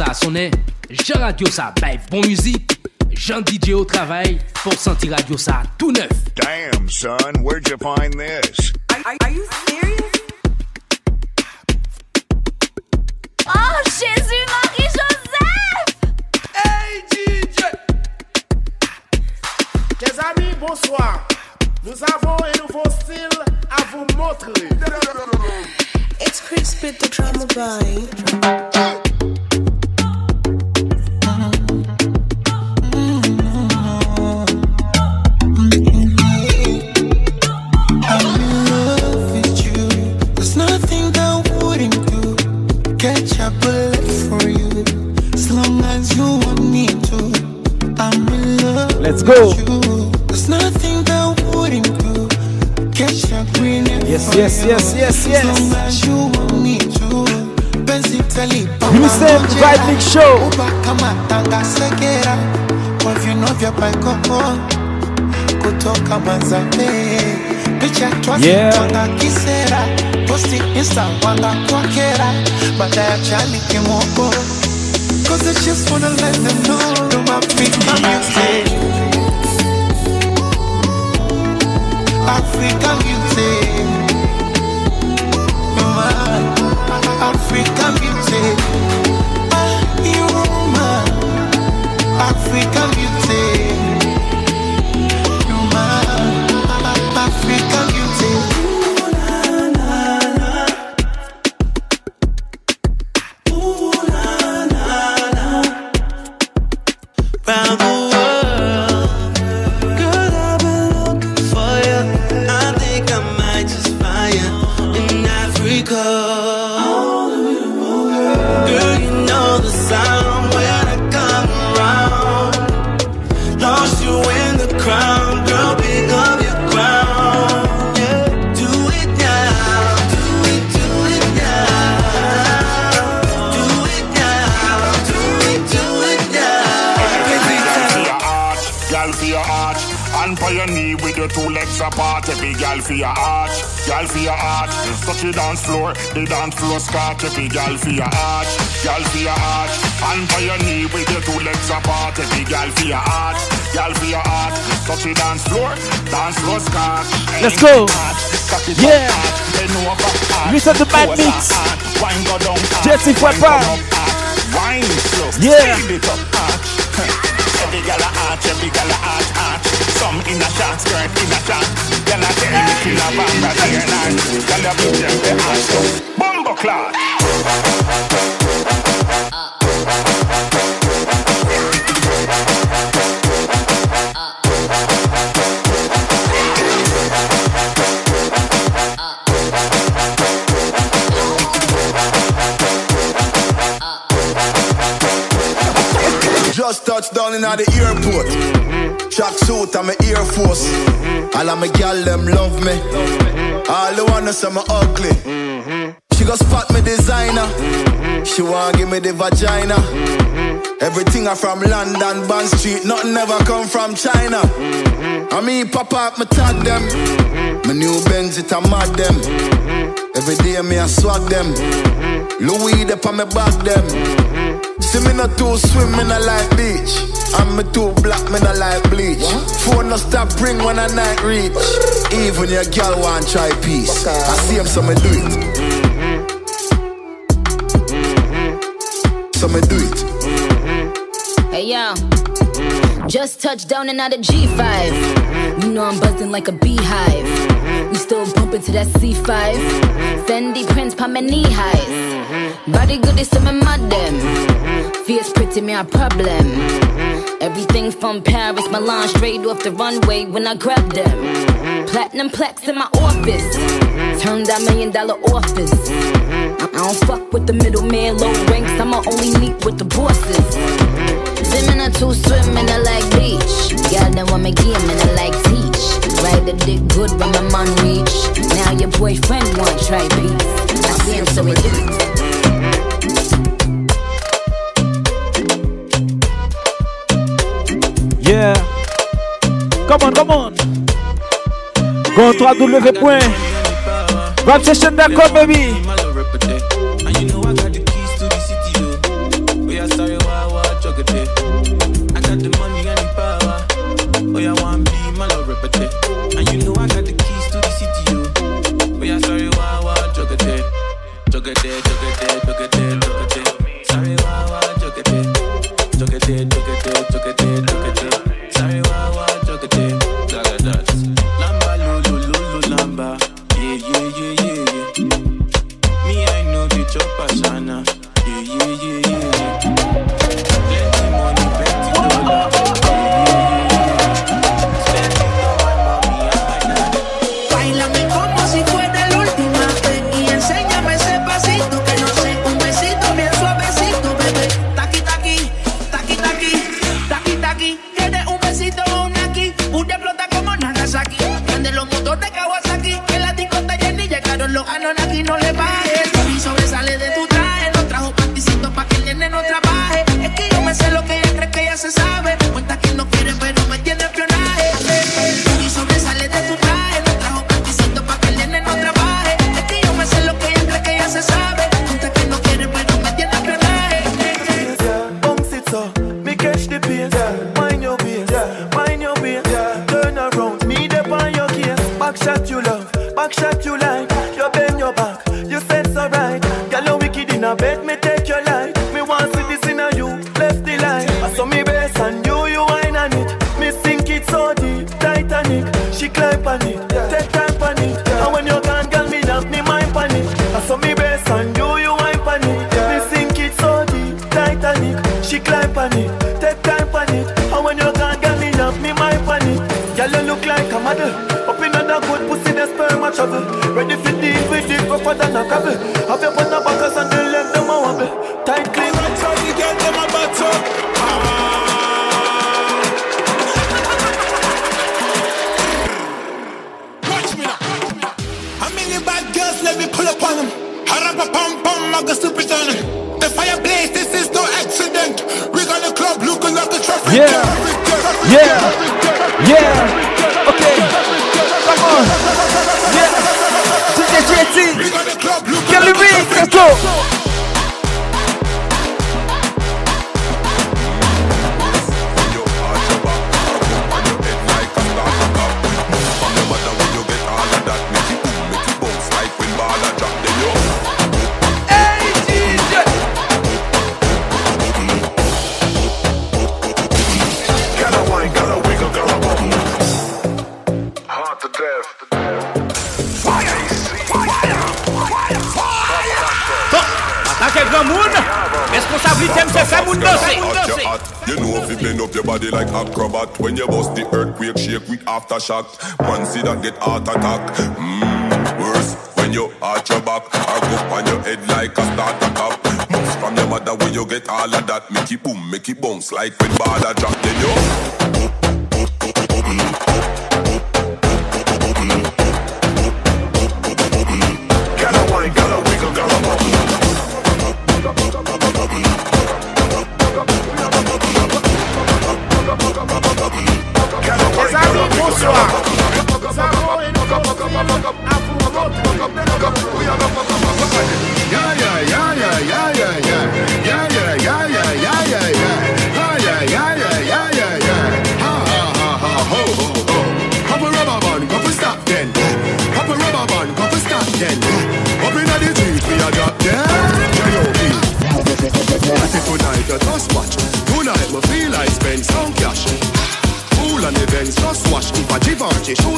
Ça Jean Radio ça bail bon musique, Jean DJ au travail pour sentir Radio ça tout neuf. Damn, son, where'd you find this? Are, are you serious? Oh, Jésus-Marie-Joseph! Hey, DJ! Les amis, bonsoir. Nous avons un nouveau style à vous montrer. It's Crispy the drama boy. you want me to. Let's go. There's nothing that wouldn't do. Yes, yes, yes, yes, yes. You said right big show. kutoka mazambe picha twazitanga kisera. Posti insta wanga kwa kera. Baada ya chani kimoko Cause I just wanna let them know. You're my big music. African music. You're my African. Ah, you're my African music. Suit, I'm a Air Force. All of my gal them love me. All the wanna say me ugly. She go spot me designer. She wanna give me the vagina. Everything I from London, Bond Street, nothing ever come from China. I mean, pop up, me tag them. My new Benz, it a mad them. Every day me I swag them. Louis, they on me back them. See me not too swim, me not like beach. And me too black, me not like bleach. Phone no stop ring when a night reach. Even your girl want try peace. I see him, so me do it. So me do it. Hey yo, just touched down and out of G5. You know I'm buzzing like a beehive. We still bumping to that C5. Fendi prints pa my knee highs. Mm-hmm. Body good mm-hmm. is some madam. Fierce pretty me a problem. Mm-hmm. Everything from Paris, Milan, straight off the runway when I grab them. Platinum plaques in my office. Turned that million dollar office. I I don't fuck with the middleman, low ranks. I'ma only meet with the bosses. Swimming or two swimming, I like beach. Y'all I'm a game and I like teach. Ride the dick good when my man reach. Now your boyfriend want try beats. I see him so he. Yeah. Come on, come on. Go to www.rapsession.com, baby. Yeah, yeah, yeah. Okay, come on. Yeah. DJ JT, get the ring, let's go. Aftershock. Man see that get heart attack. Mmm, worse when you arch your back or go on your head like a starter cap. Moves from your mother when you get all of that. Make it boom, make it bounce like when baller drop. Then you.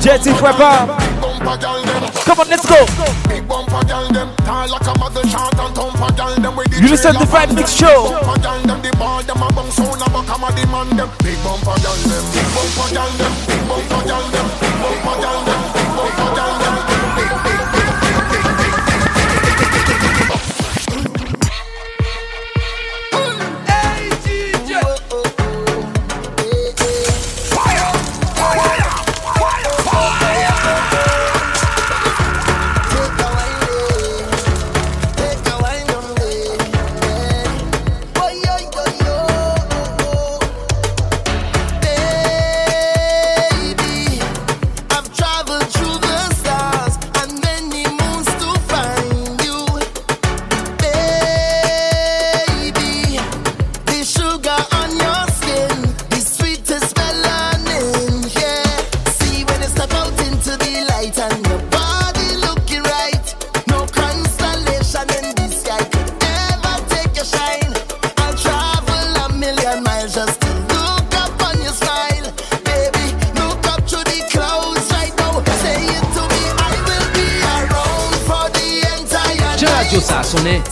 Jetty Prepper. Come on, let's go. You listen to the Mix Show. Big bumper, journée,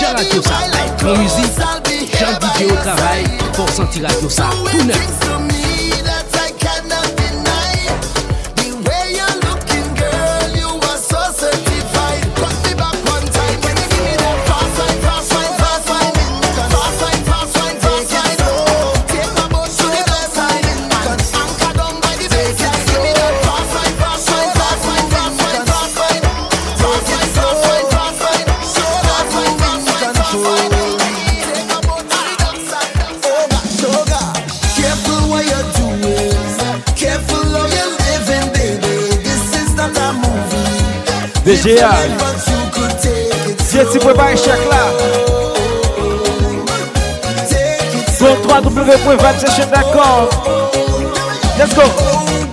j'en radio ça. Mon musique, j'en DJ au travail, pour sentir radio ça, tout neuf. DJ a. Diye ti prepare chèk la. Go 3W.27 chèk d'accord. Let's go.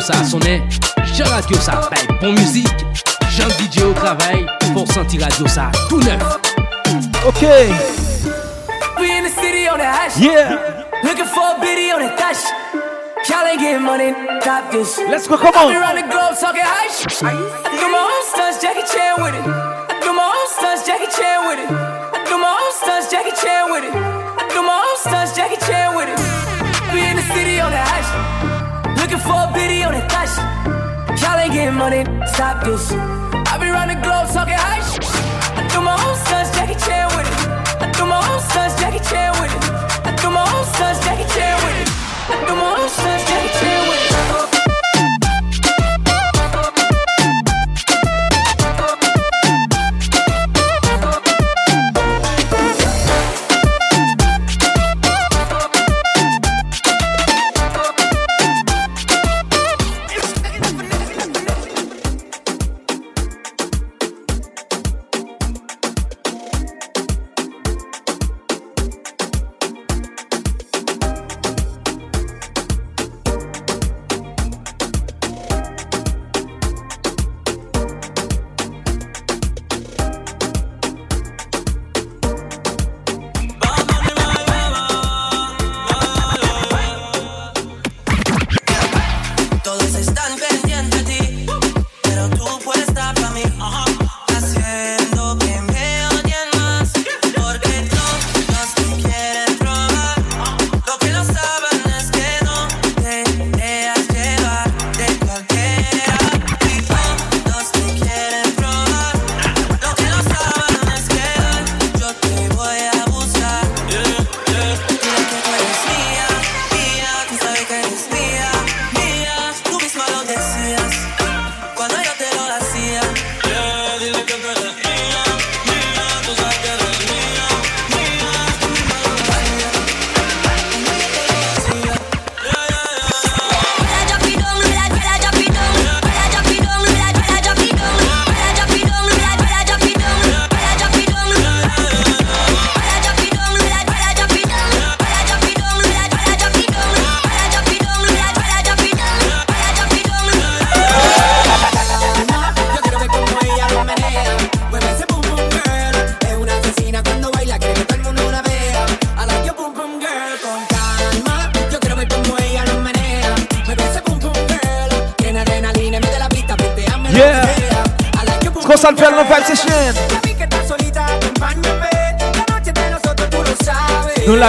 Sonne, Jean Radio ça, bon musique, Jean DJ au travail, pour sentir Radio ça tout neuf. DGA Jesse prépare chèque là Sur www.vatsession.com Let's go Let's go, come on. Around the globe talking high I do my own stunts, Jackie Chan with it. I do my own stunts, Jackie Chan with it. I do my own stunts, Jackie Chan with it. I do my own stunts, Jackie Chan with it. We in the city on that high Looking for a on that thot Y'all ain't getting money, stop this. I be round the globe talking high I do my own stunts, Jackie Chan with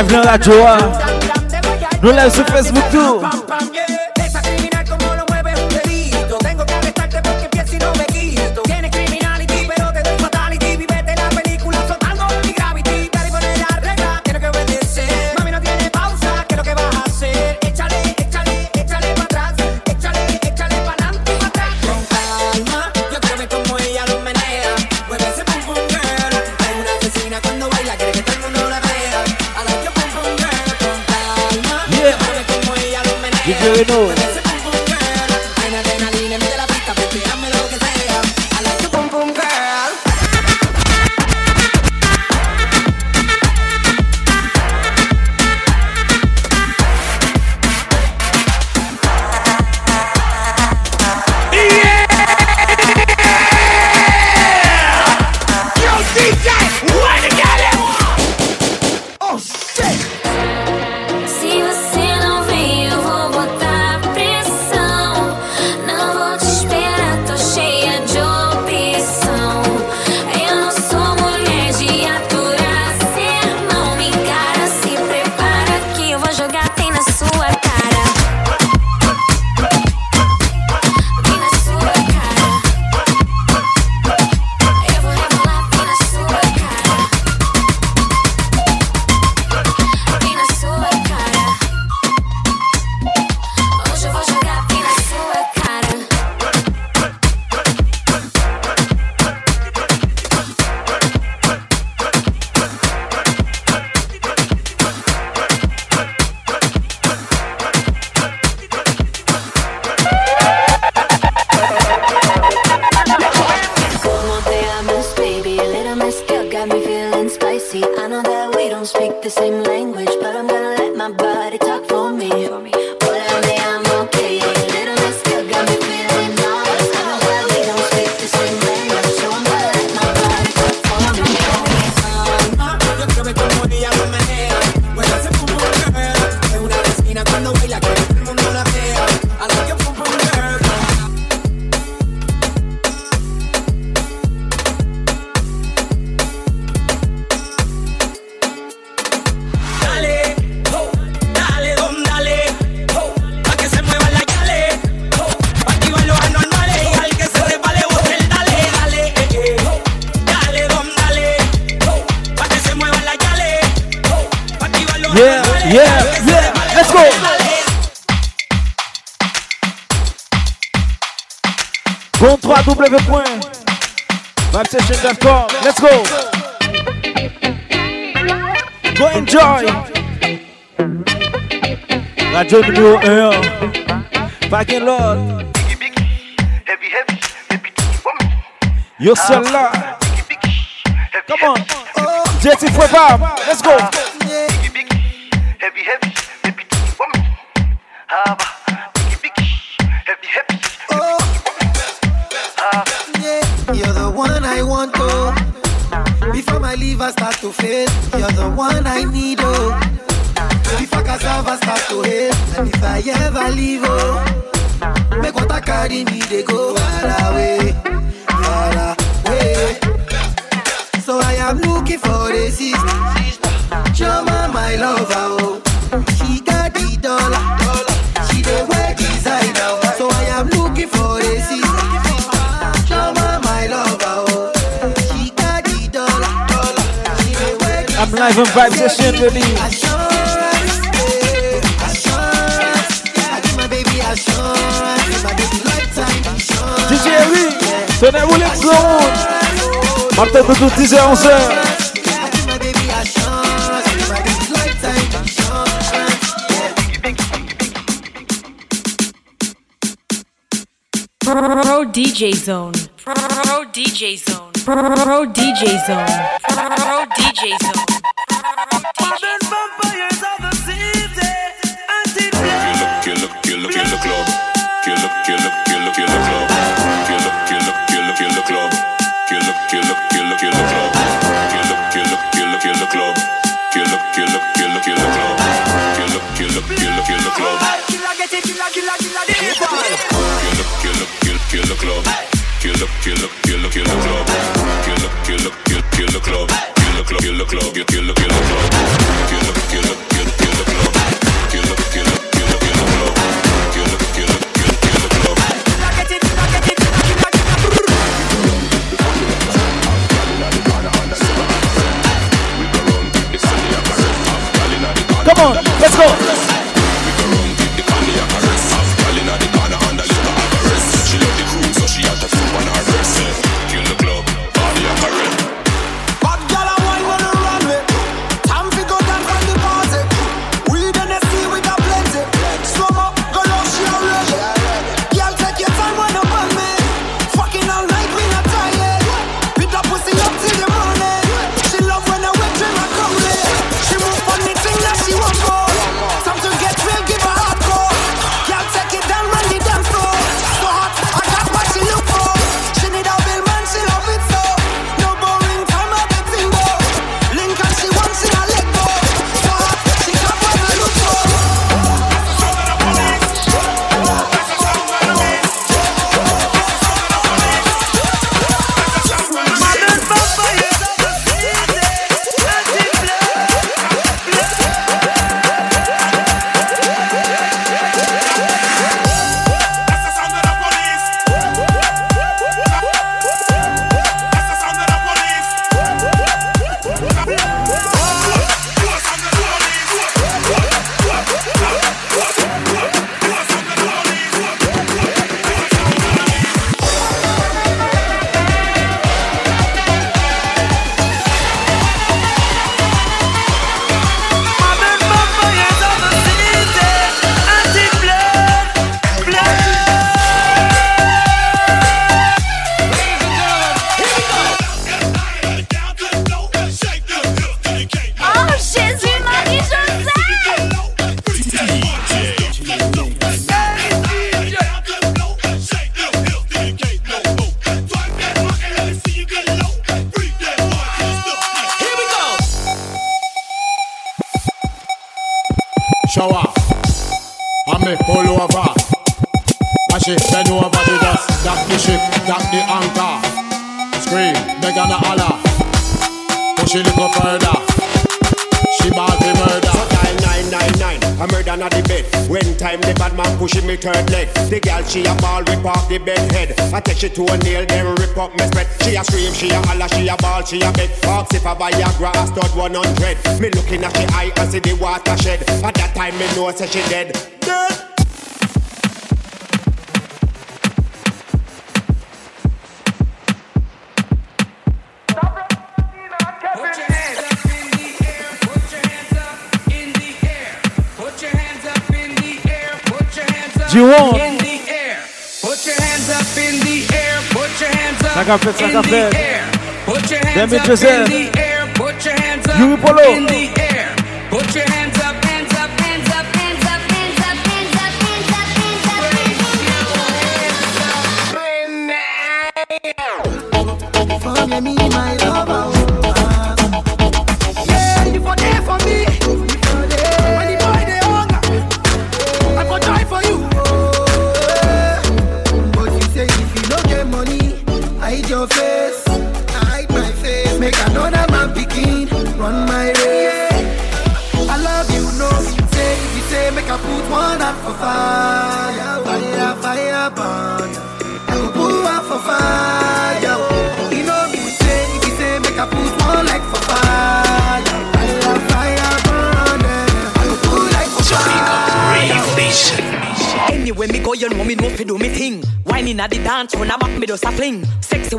Live dans la joie. www.vibesession.com. Let's go. Go enjoy. Radio numéro 1. Fucking Lord. You're so loud. Come on. JT Fwebam. Let's go. Heavy, heavy, heavy, heavy, Oh. my liver start to fail, you're the one I need, oh. Before cassava start to hate, and if I ever leave, oh, make what I carry me, they go far away, far away. So I am looking for a sister, Chama, my lover, oh. She got the dollar, Live and Vibes Session, baby. I sure I sure I give my baby I sure my baby lifetime I sure DJ Eric, Tonnerre Williamson Martin Doudou, 10h, 11h Pro DJ Zone. Pro DJ Zone. Pro DJ Zone. Pro DJ Zone. kill the, club, kill the, club, kill the kill the kill the club. kill the club club. Kill the kill the kill the kill the club. Kill the kill the kill kill the club. Kill the club kill the club kill the she to a nail, then rip up my spread. She a scream, she a holler, she a ball, she a beg. Ask if a Viagra a stud 100. Me looking at she eye and see the watershed. At that time me know say she dead. Dead. G1. In Sack up it, sack up it. Let me just say. You Polo.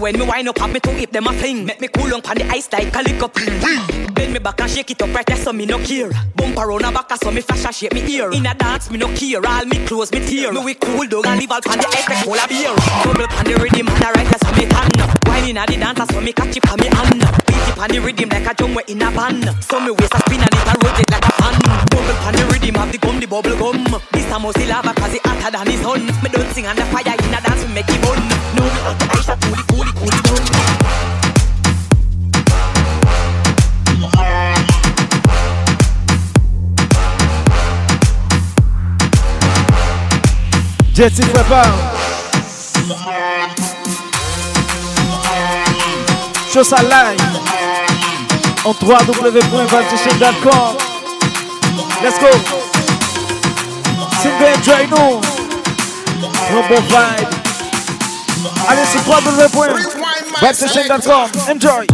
When me wind up, have me to hip them a fling. Make me cool on pan the ice like a lick up. Bend me back and shake it up right there, so me no care. Bump around a back, so me flash and shake me ear. In a dance, me no care. All me clothes, me tear. Me we cool dog and leave all pan the ice like cola beer. Bubble pan the rhythm, and the right there, so me tan. Whining at the dance, so me catch it on me hand. Beat it pan the rhythm like a drum we in a pan. So me waist a spin and it a rotate like a fan. Bubble pan the rhythm, have the gum, the bubble gum. This a must lava cause it hotter than the sun. Me don't sing on the fire in a dance, we make it burn. Jet s'y prépare. Chose à live. En www.valtishin.com. Let's go. Single enjoy nous. Un bon vibe. Allez sur www.valtishin.com. Enjoy.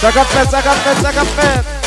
50 mètres, 50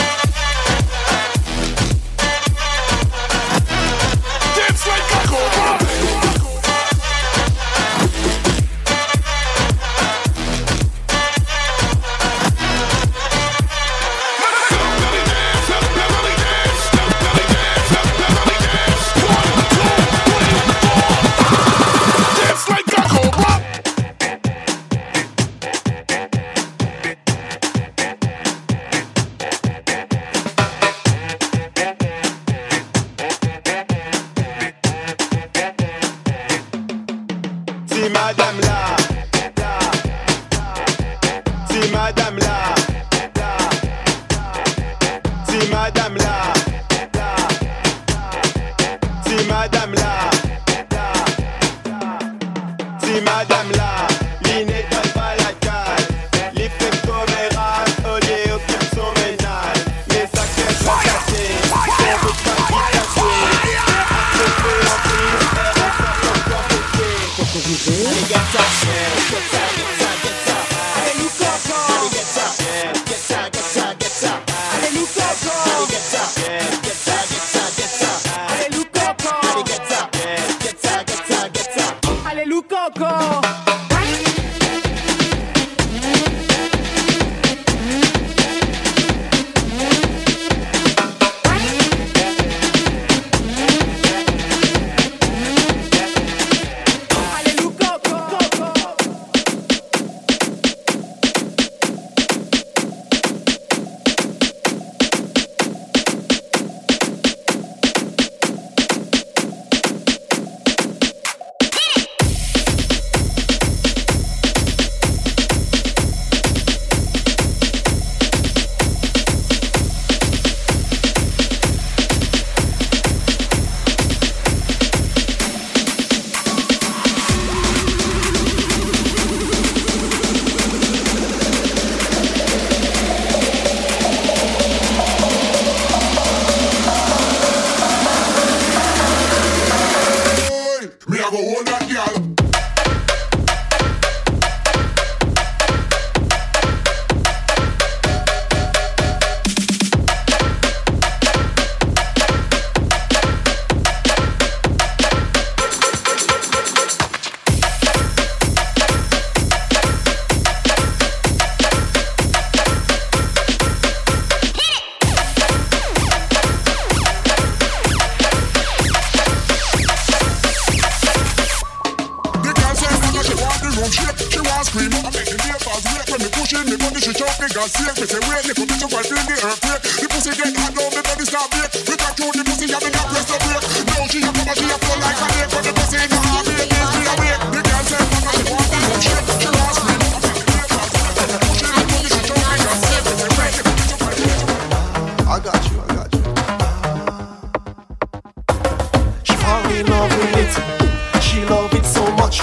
she loving it. She love it so much.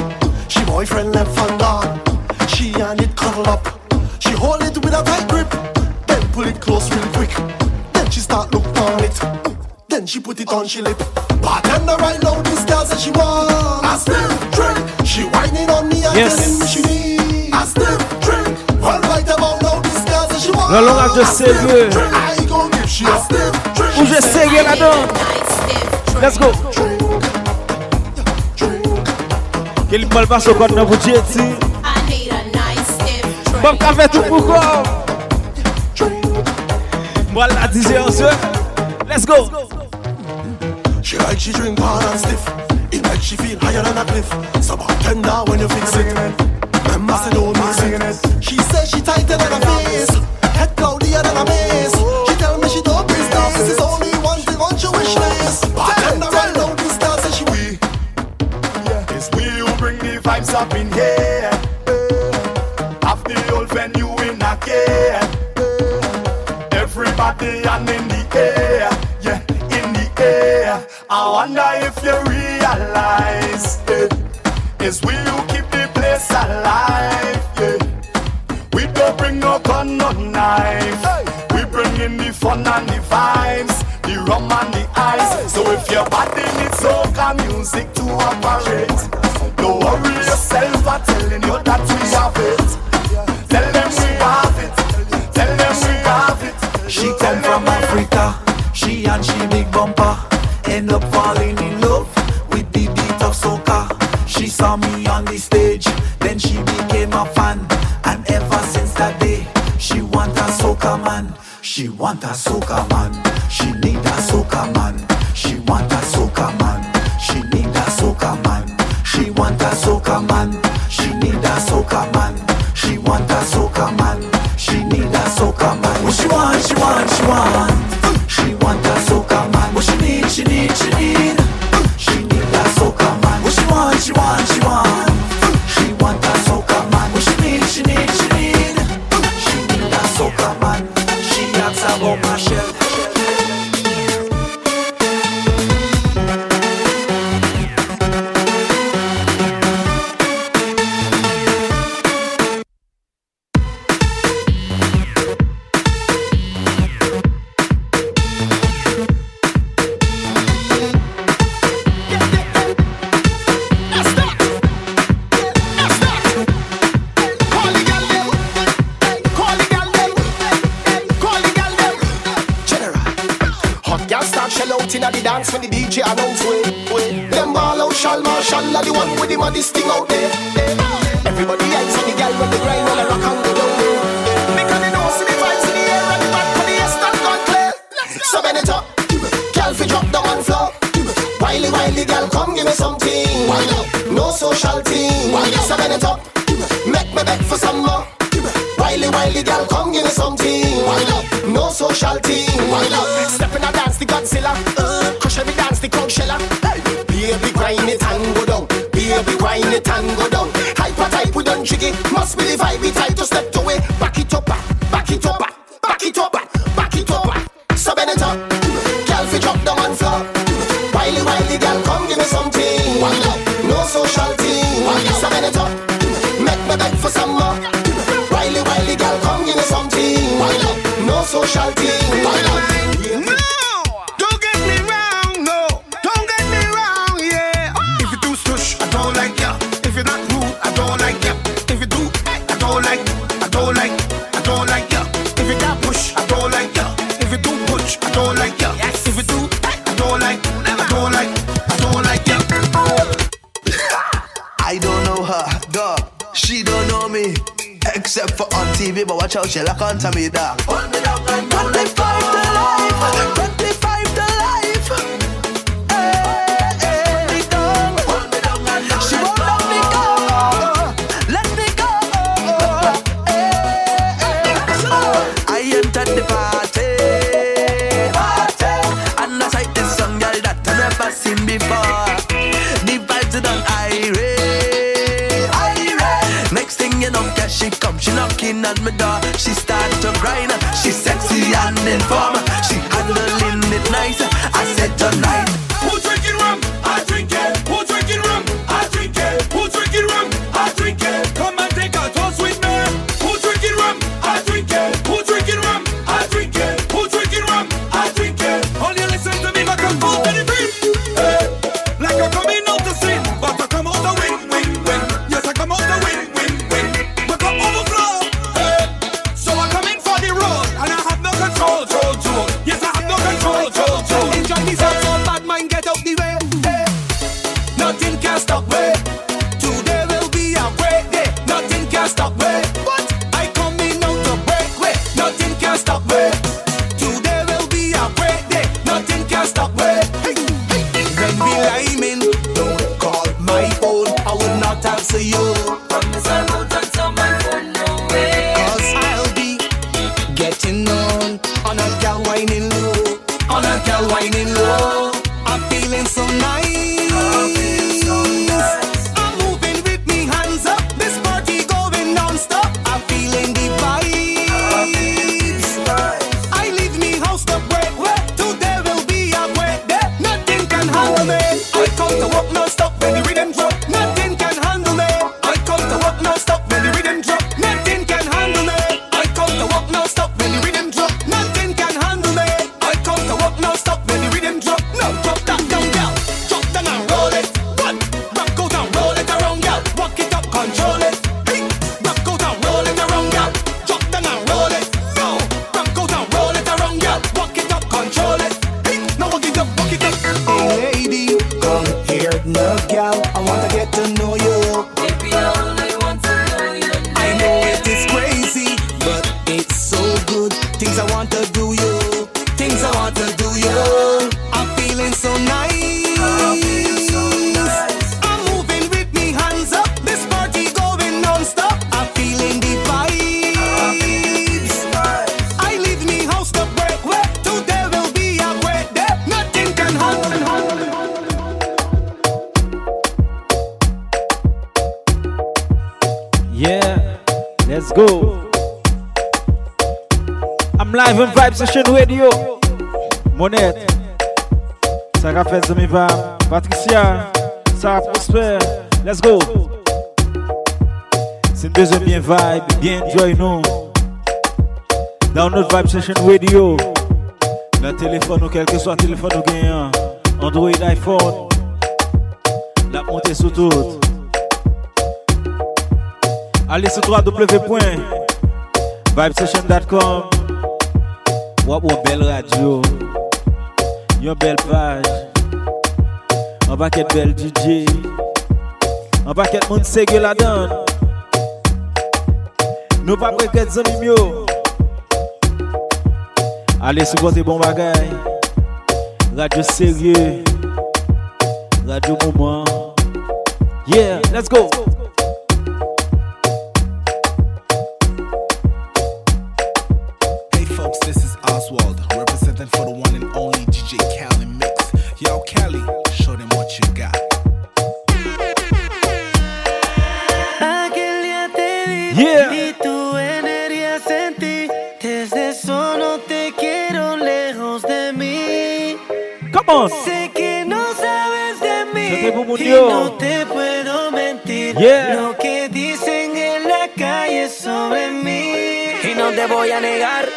She boyfriend left Fanda. She and it cuddle up. She hold it with a tight grip. Then pull it close real quick. Then she start look on it. Then she put it on she lip. Bartender right now, this girl said she want a stiff drink. She whining on me and yes. telling me she need a stiff drink. Well, right about now, this girl said she want no longer just a stiff drink. I gon' give she a stiff drink. Who's just say I. Let's go. Drink. Aquele malvaço agora não podia dizer. Vamos cá ver tudo por qual. Bora lá dizer ao senhor. Let's go. She like she drink hard and stiff. It makes she feel higher than a cliff. So bartender when you fix it. man. She want a soca man. She need a soca man. She want a soca man. She need a soca man. She want a soca man. She need a soca man. She want a soca man. willy wiley, girl, come give me something. No social thing. Seven it up, make me beg for some more. Girl, come give me something. No social. out, she lock onto me, dog. Patricia, Sarah Prosper, let's go. C'est une deuxième bien vibe, bien enjoy nous. Dans notre Vibe Session Radio, dans téléphone ou quel que soit téléphone ou gagnant, Android, iPhone, la montée sous tout. Allez sur www.vibesession.com. Wap wap bel radio, yon belle page. An paket bel DJ An paket moun sege la dan. Nou pa preket zanim yo. Ale sou kote bon bagay. Radio serye Radio mouman Yeah, let's go! Let's go. Oswald, representing for the one and vamos. Sé que no sabes de mí y no te puedo mentir. Yeah. Lo que dicen en la calle sobre mí y no te voy a negar.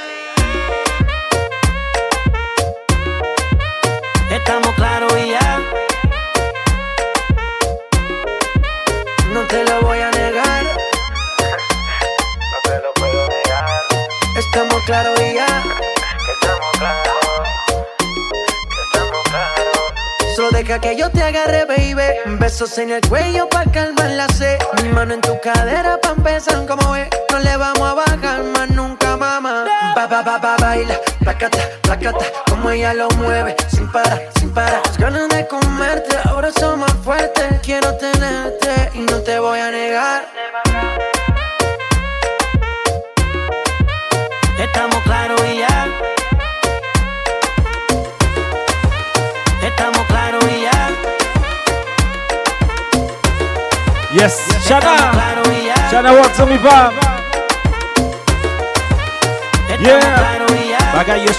Estamos claros y ya. No te lo voy a negar. No te lo puedo negar. Estamos claros y ya. Deja que yo te agarre, baby. Besos en el cuello pa' calmar la sed. Mi mano en tu cadera pa' empezar como es. No le vamos a bajar más nunca, mamá. Ba, ba, ba, ba, baila, placata, placata. Como ella lo mueve, sin para, sin para Wanawatza mivaa yeah, bagay yo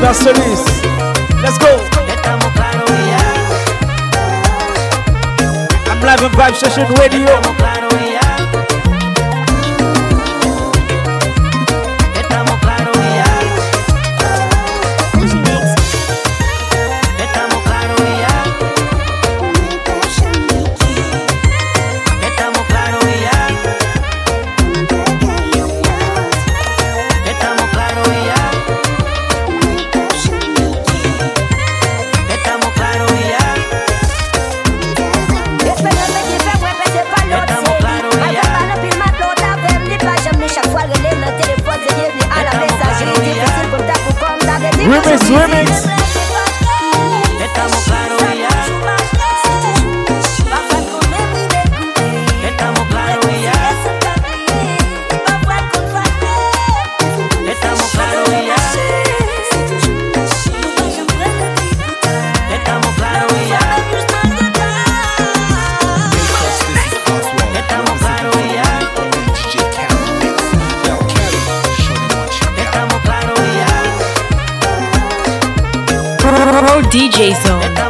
Diva Solis. Let's go. I'm live on Vibe Session Radio. DJ Zone.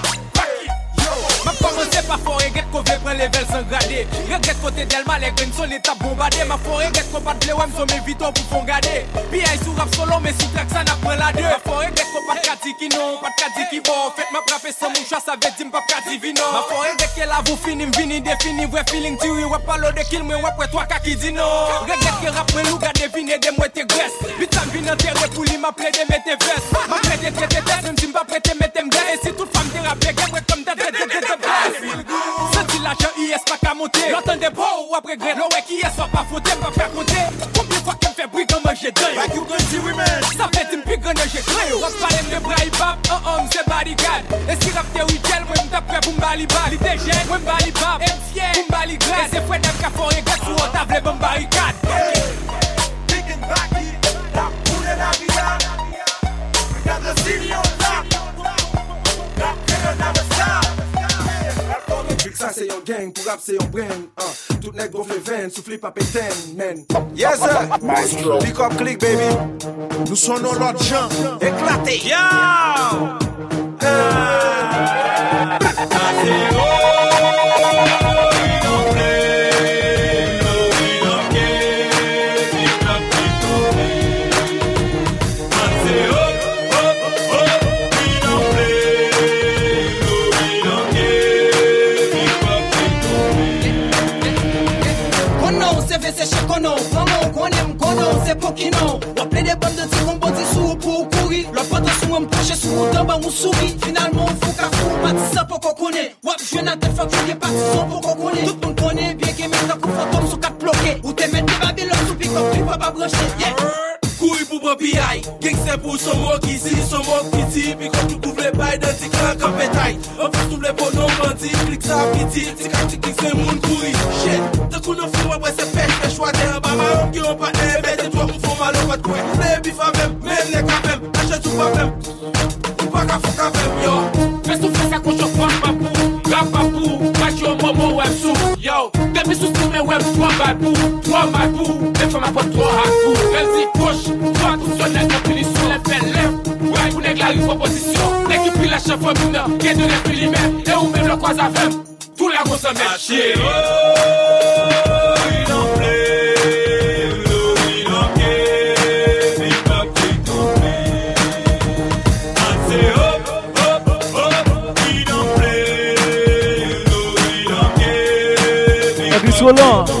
pa fò regret ko ve pren level san grade Regret kote del ma le gren son etap bombade Ma fò regret ko pat ble wèm son me viton pou fon gade Pi ay sou rap solo me sou trak sa na pren la de Ma fò regret ko pat kati ki non, pat kati ki bon Fèt ma prape san mou sa ve di m pap kati vino Ma fò regret ke la vou fini m vini defini Vwe feeling tiri wè palo de kil mwen wè pre twa kaki di non Regret ke rap mwen lou gade vine de mwen te gres Bitan vin an terre pou li ma ple de me te ves Ma ple de te tes, mwen di m pa pre te me te mde E si tout fam te rap le gen wè kom te te te te te bles Senti la jan yes pa ka monte L'entende po ou apre gre Lo wek yes wap pa fote mpa fè konte Koubyen fwa kem fè brigan manje den Like you gun si women Sa fè tim pigan nanje kre yo Wap pale mde bra i bab An an mse barigad Eski rap te wikel Mwen mda pre pou mbali bab. Li te jen mwen mbali bab M fye pou mbali grad E se fwe dem ka fon regat Sou an tavle mwen barigad Hey, hey, thinking back it La poule la vida Regarde le silion c'est yon gang, pour rap c'est yon brain hein. Tout nèg gonfle veine, souffle pas pétain, man. Yes sir, Maestro. Pick up click baby. Nous sonnons l'autre gens, éclaté. Yo! Se seve se chekonon Maman konen mkonon se pokinon Wap ple de bande ti kon boti sou pou kouri Lop patre sou m kache sou damba ou souri Finalman fou ka fou pati sa pou kokone Wap jwen nan tel fok jwen pati son pou kokone Tout moun konen bien ke men nan kou fantom sou kat bloke Ou te men di babilon sou pikop tri pa pa broche Yeah! Kouri pou bran piyay, genk se pou son mok izi, son mok piti Pi kon tou kou vle bay dan ti klan kan petay An fos tou vle pou non banti, klik sa piti Ti kak ti klik se moun ki yon pat e bezi Twa mou fon malo pat kwe. Mle bifa mem, mem ne ka mem Ache sou pa mem, ou pa ka fon ka mem Yo, mwen sou fè sa koucho kwa mpapou Rapapou, mwache yon momo wèm sou. Yo, depi sou sou men wèm Twa mbapou, twa mbapou Mwen fè ma pot twa hapou Mwen zi kouch, twa tout son net Kapili sou le fè lèm Wèm pou neg la yon proposisyon Neg ki pri la chèvre mounan Gè de lèm pi li mèm E ou mèm lò kwa zavèm Tou la gò se mèm Ache yo Solon Boom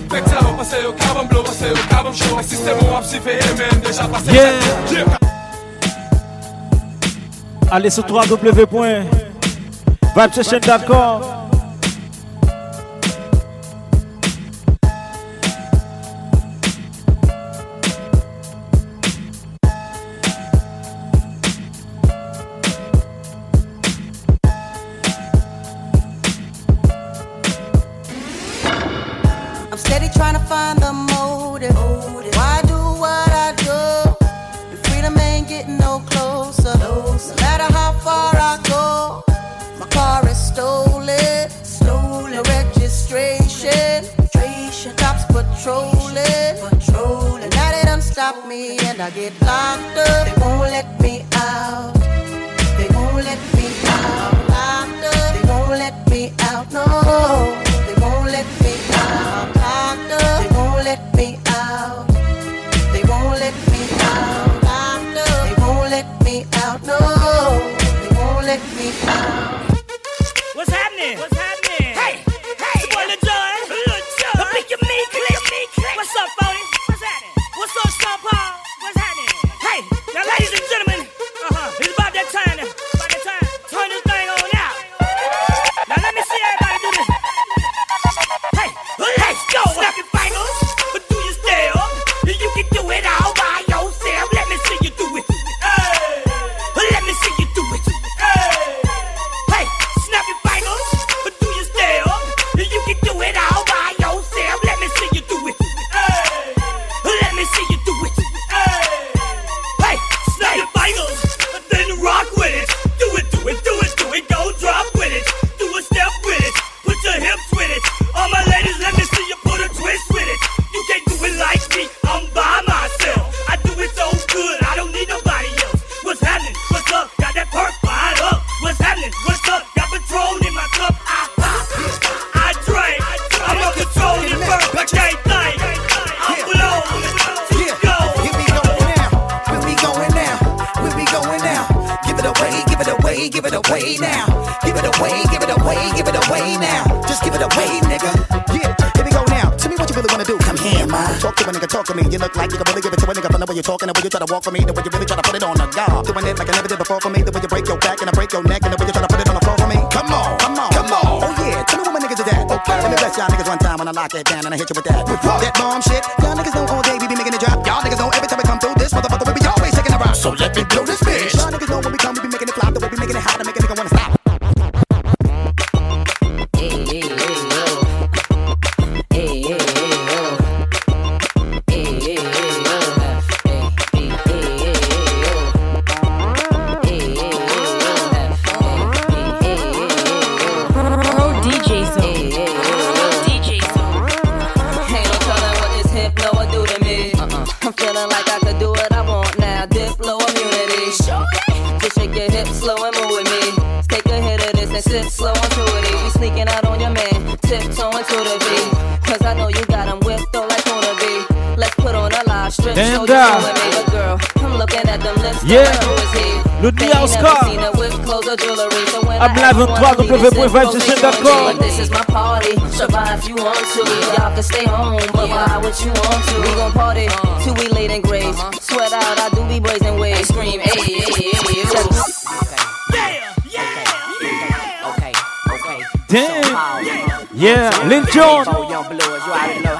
Yeah. Allez sur www.vibesession.com your hips slow and move with me. Take a hit of this and sip slow onto it. You sneaking out on your man, tiptoeing to the beat. Cause I know you got him whipped though like Tuna B. Let's put on a live strip Damn show you dog. doing me. But girl, I'm looking at them lips. Yeah. Like who is he? Le They Dia ain't never Oscar. seen a whip, clothes, or jewelry. So when I'm I live ask on one, leave it simple, www.vibesession.com. But this is my party. Survive if you want to. Y'all can stay home, but why would you want to? We gon' party till we late in grace. Sweat out, I do be brazen ways. Scream, hey, hey, hey, hey. Damn. Yeah, Lil Jon.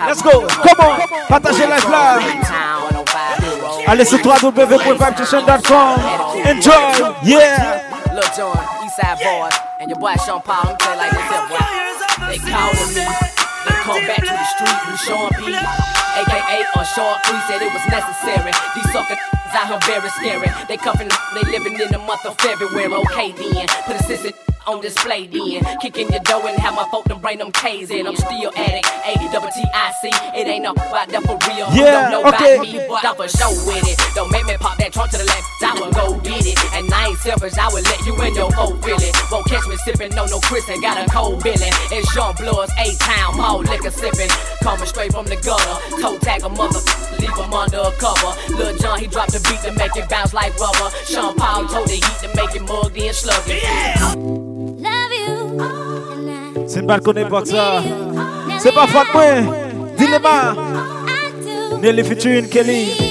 Let's go. Come on. Partagez live là. Allez sur www.vibesession.com. Enjoy. Yeah. Lil Jon, Eastside Boys, and your boy Sean Paul. Let me tell like this. They calling me. They come back to the street with Sean P. AKA Sean P said it was necessary. These sucker out here very scary. They cuffing, they living in the month of February. Okay then, put a sister on display then. Kicking your door and have my folk to bring them K's in. I'm still addict. A double T I C. It ain't no about that for real. Yeah, Don't know okay. about me, but I'm for sure with it. Don't make me pop that trunk to the left. I will go get it. And I ain't selfish. I will let you in your old really. Won't catch me sipping no no Chris and got a cold Billy. It's YoungBloodZ A town, all liquor sipping. Coming straight from the gutter. Toe tag a mother, leave him under a cover. Lil Jon, he dropped the beat to make it bounce like rubber. Sean Paul told the heat to make it mug then slug it. Se m bat konen pou ak sa Se pa fwa mwen Dilema Nelly featuring Kelly.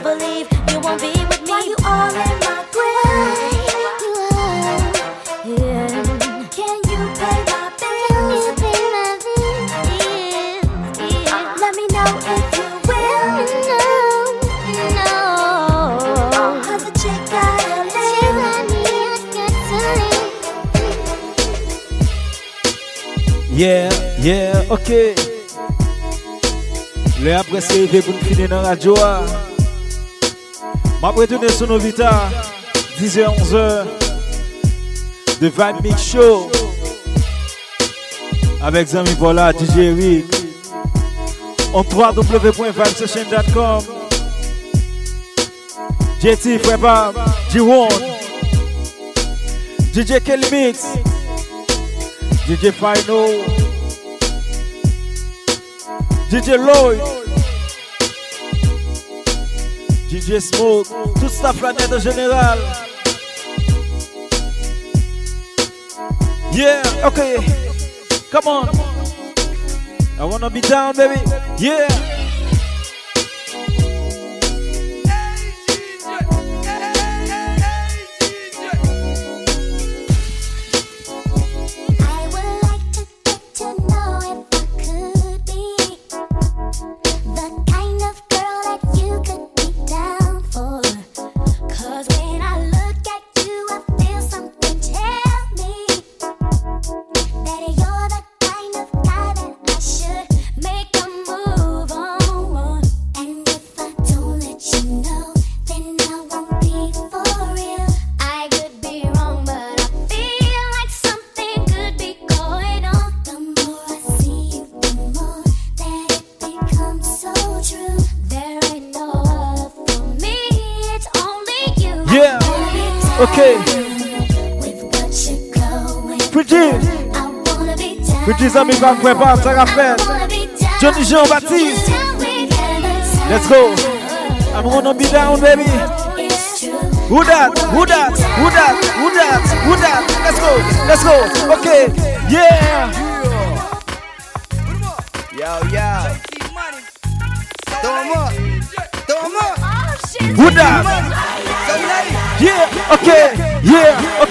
ok. Le apre se rive pou nou fini nan radyo a. Ma pretounen sou nou vita. 10h, 11h. De Vibe Mix Show. Avec Zami Bola, DJ Rick. On www.vibesession.com. JT Freba, G1. DJ Kelly Mix. DJ Final. DJ Lloyd. DJ Smoke. Toute sa planète en général. Yeah, okay. Come on. I wanna be down, baby. Yeah. Kweba, Sarah Fed. Johnny Jean Baptiste. Let's go. I'm gonna be down, baby. Who that? Who that? Who that? Who that? Who that? Let's go. Let's go. Okay. Yeah. Yo, yo. Toma. Toma. Who that? Yeah. Okay. Yeah. Okay.